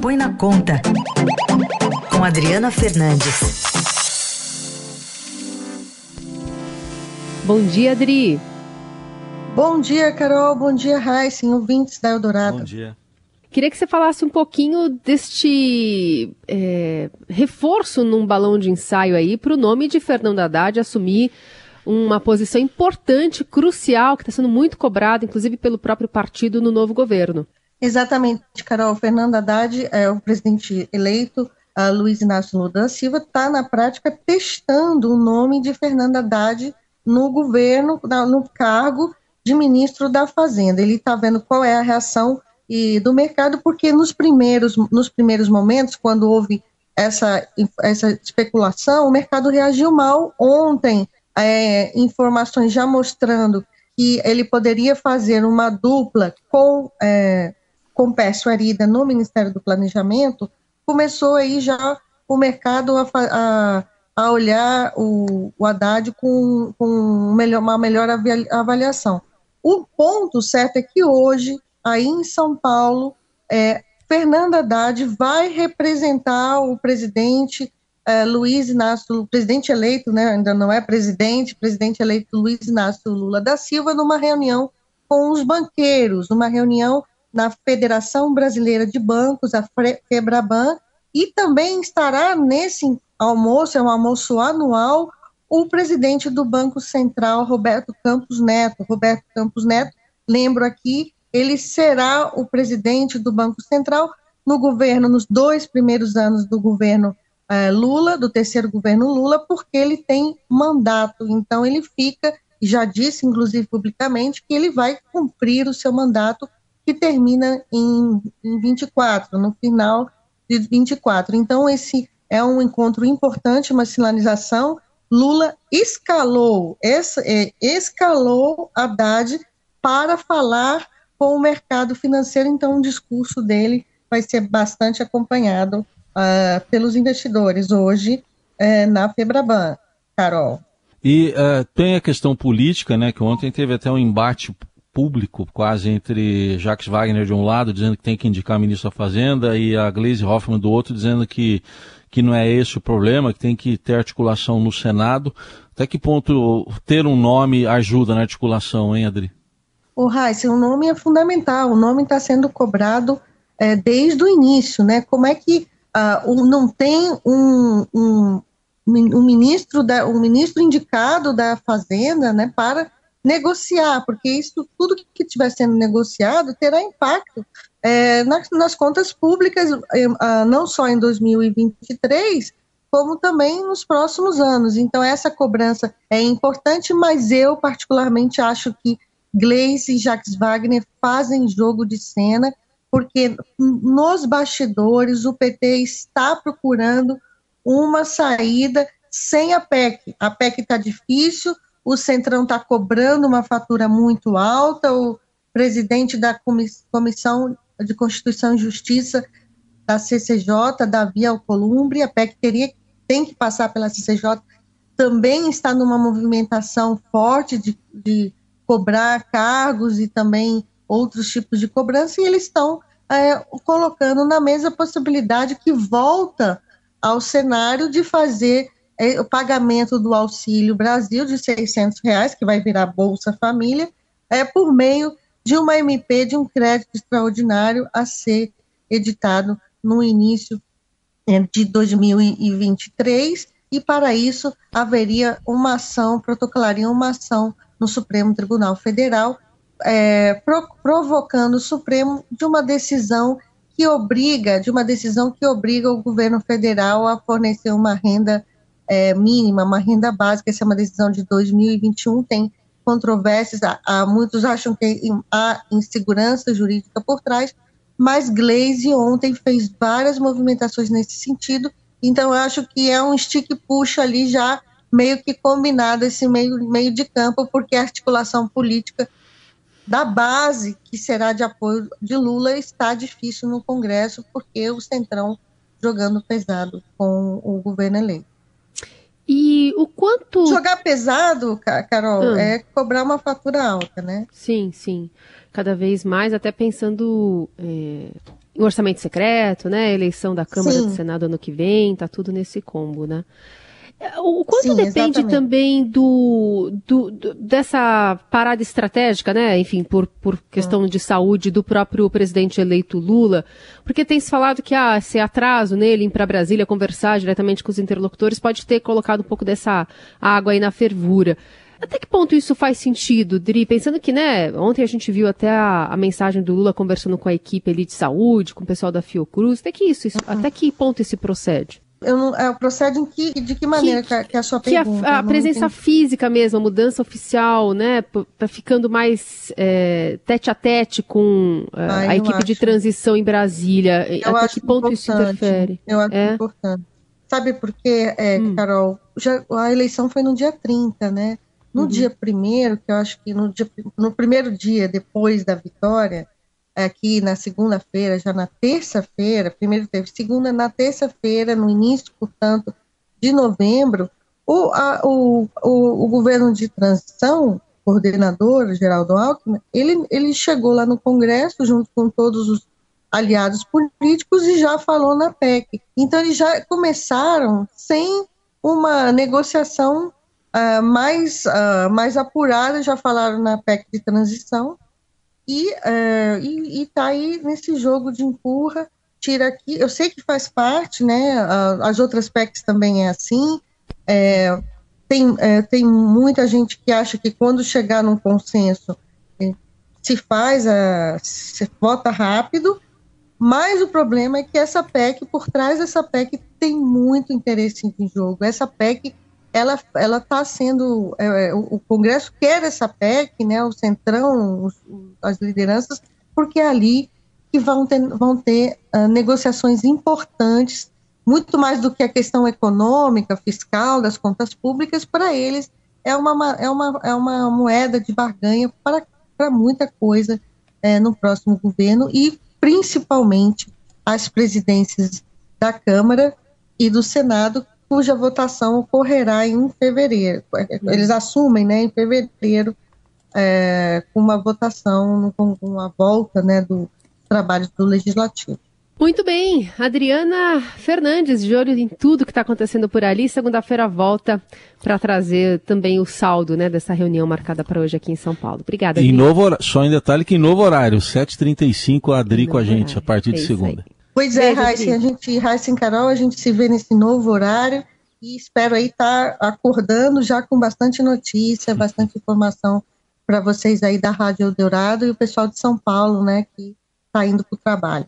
Põe na Conta, com Adriana Fernandes. Bom dia, Adri. Bom dia, Carol. Bom dia, Raíssa, ouvintes da Eldorado. Bom dia. Queria que você falasse um pouquinho deste é, reforço num balão de ensaio aí para o nome de Fernando Haddad assumir uma posição importante, crucial, que está sendo muito cobrada, inclusive pelo próprio partido no novo governo. Exatamente, Carol. Fernando Haddad é o presidente eleito, a Luiz Inácio Lula da Silva, está na prática testando o nome de Fernando Haddad no governo, no cargo de ministro da Fazenda. Ele está vendo qual é a reação e do mercado, porque nos primeiros, nos primeiros momentos, quando houve essa, essa especulação, o mercado reagiu mal. Ontem, é, informações já mostrando que ele poderia fazer uma dupla com, é, com Pércio Arida no Ministério do Planejamento, começou aí já o mercado a, a, a olhar o, o Haddad com, com melhor, uma melhor avaliação. O ponto certo é que hoje aí em São Paulo, é, Fernanda Haddad vai representar o presidente é, Luiz Inácio, o presidente eleito, né, ainda não é presidente, presidente eleito Luiz Inácio Lula da Silva, numa reunião com os banqueiros, numa reunião na Federação Brasileira de Bancos, a FEBRABAN, e também estará nesse almoço, é um almoço anual, o presidente do Banco Central, Roberto Campos Neto. Roberto Campos Neto, lembro aqui, ele será o presidente do Banco Central no governo, nos dois primeiros anos do governo eh, Lula, do terceiro governo Lula, porque ele tem mandato. Então, ele fica, já disse, inclusive publicamente, que ele vai cumprir o seu mandato, que termina em, em 24, no final de 24. Então, esse é um encontro importante, uma sinalização. Lula escalou, essa, é, escalou Haddad para falar com o mercado financeiro, então o discurso dele vai ser bastante acompanhado uh, pelos investidores hoje uh, na Febraban, Carol. E uh, tem a questão política, né, que ontem teve até um embate público quase entre Jacques Wagner de um lado, dizendo que tem que indicar ministro da Fazenda, e a Gleisi Hoffmann do outro, dizendo que, que não é esse o problema, que tem que ter articulação no Senado. Até que ponto ter um nome ajuda na articulação, hein, Adri? O Raíssa, o nome é fundamental, o nome está sendo cobrado é, desde o início, né? Como é que uh, não tem um, um, um, ministro da, um ministro indicado da Fazenda, né, para negociar, porque isso tudo que estiver sendo negociado terá impacto é, nas, nas, contas públicas, uh, não só em 2023, como também nos próximos anos. Então essa cobrança é importante, mas eu particularmente acho que Gleice e Jacques Wagner fazem jogo de cena, porque nos bastidores o PT está procurando uma saída sem a PEC. A PEC está difícil, o Centrão está cobrando uma fatura muito alta, o presidente da Comissão de Constituição e Justiça da CCJ, Davi Alcolumbre, a PEC teria, tem que passar pela CCJ, também está numa movimentação forte de, de cobrar cargos e também outros tipos de cobrança, e eles estão é, colocando na mesa a possibilidade que volta ao cenário de fazer o pagamento do Auxílio Brasil de 600 reais, que vai virar Bolsa Família, é, por meio de uma MP, de um crédito extraordinário a ser editado no início é, de 2023, e para isso haveria uma ação, protocolaria uma ação no Supremo Tribunal Federal, é, pro, provocando o Supremo de uma decisão que obriga, de uma decisão que obriga o governo federal a fornecer uma renda é, mínima, uma renda básica. Essa é uma decisão de 2021, tem controvérsias, há, há, muitos acham que há insegurança jurídica por trás, mas Glaze ontem fez várias movimentações nesse sentido, então eu acho que é um stick-puxa ali já meio que combinado esse meio, meio de campo, porque a articulação política da base, que será de apoio de Lula, está difícil no Congresso, porque o Centrão jogando pesado com o governo eleito. E o quanto. Jogar pesado, Carol, ah. é cobrar uma fatura alta, né? Sim, sim. Cada vez mais, até pensando é, o orçamento secreto, né? Eleição da Câmara Sim. do Senado ano que vem, tá tudo nesse combo, né? O quanto Sim, depende exatamente. também do, do, do, dessa parada estratégica, né? Enfim, por, por questão ah. de saúde do próprio presidente eleito Lula, porque tem se falado que ah, esse atraso nele ir para Brasília conversar diretamente com os interlocutores pode ter colocado um pouco dessa água aí na fervura. Até que ponto isso faz sentido, Dri? Pensando que, né, ontem a gente viu até a, a, mensagem do Lula conversando com a equipe ali de saúde, com o pessoal da Fiocruz, até que isso, isso uhum. até que ponto isso procede? Eu não, é, procede em que, de que maneira que, que, que a sua que pergunta? A, a presença entendi. física mesmo, a mudança oficial, né? Tá ficando mais é, tete a tete com é, ah, a equipe acho. de transição em Brasília. Eu Até que ponto isso interfere? Eu acho é? importante. Sabe por quê, é, hum. Carol? Já, a eleição foi no dia 30, né? No uhum. dia primeiro, que eu acho que no, dia, no primeiro dia depois da vitória, aqui na segunda-feira, já na terça-feira, primeiro teve segunda, na terça-feira, no início, portanto, de novembro, o, a, o, o, o, governo de transição, coordenador Geraldo Alckmin, ele, ele chegou lá no Congresso junto com todos os aliados políticos e já falou na PEC. Então eles já começaram sem uma negociação uh, mais, uh, mais apurada, já falaram na PEC de transição, e uh, e está aí nesse jogo de empurra, tira aqui. Eu sei que faz parte, né? as outras PECs também é assim. É, tem, é, tem muita gente que acha que quando chegar num consenso se faz, a, se vota rápido, mas o problema é que essa PEC, por trás dessa PEC, tem muito interesse em jogo. Essa PEC ela ela está sendo é, é, o, o, Congresso quer essa PEC, né, o centrão, os, as lideranças, porque é ali que vão ter, vão ter uh, negociações importantes, muito mais do que a questão econômica, fiscal das contas públicas, para eles é uma, é uma, é uma moeda de barganha para, para muita coisa é, no próximo governo e principalmente as presidências da Câmara e do Senado, cuja votação ocorrerá em fevereiro. Eles assumem, né, em fevereiro, é, com uma votação, com uma volta, né, do trabalho do legislativo. Muito bem, Adriana Fernandes, de olho em tudo que está acontecendo por ali. Segunda-feira volta para trazer também o saldo né, dessa reunião marcada para hoje aqui em São Paulo. Obrigada. Em novo, só em detalhe que em novo horário, 7h35, a Adri com a gente, horário. a partir de é segunda. Aí. Pois é, Raíssa, a gente, Raíssa e Carol, a gente se vê nesse novo horário e espero aí estar tá acordando já com bastante notícia, bastante informação para vocês aí da Rádio Eldorado e o pessoal de São Paulo, né, que está indo para o trabalho.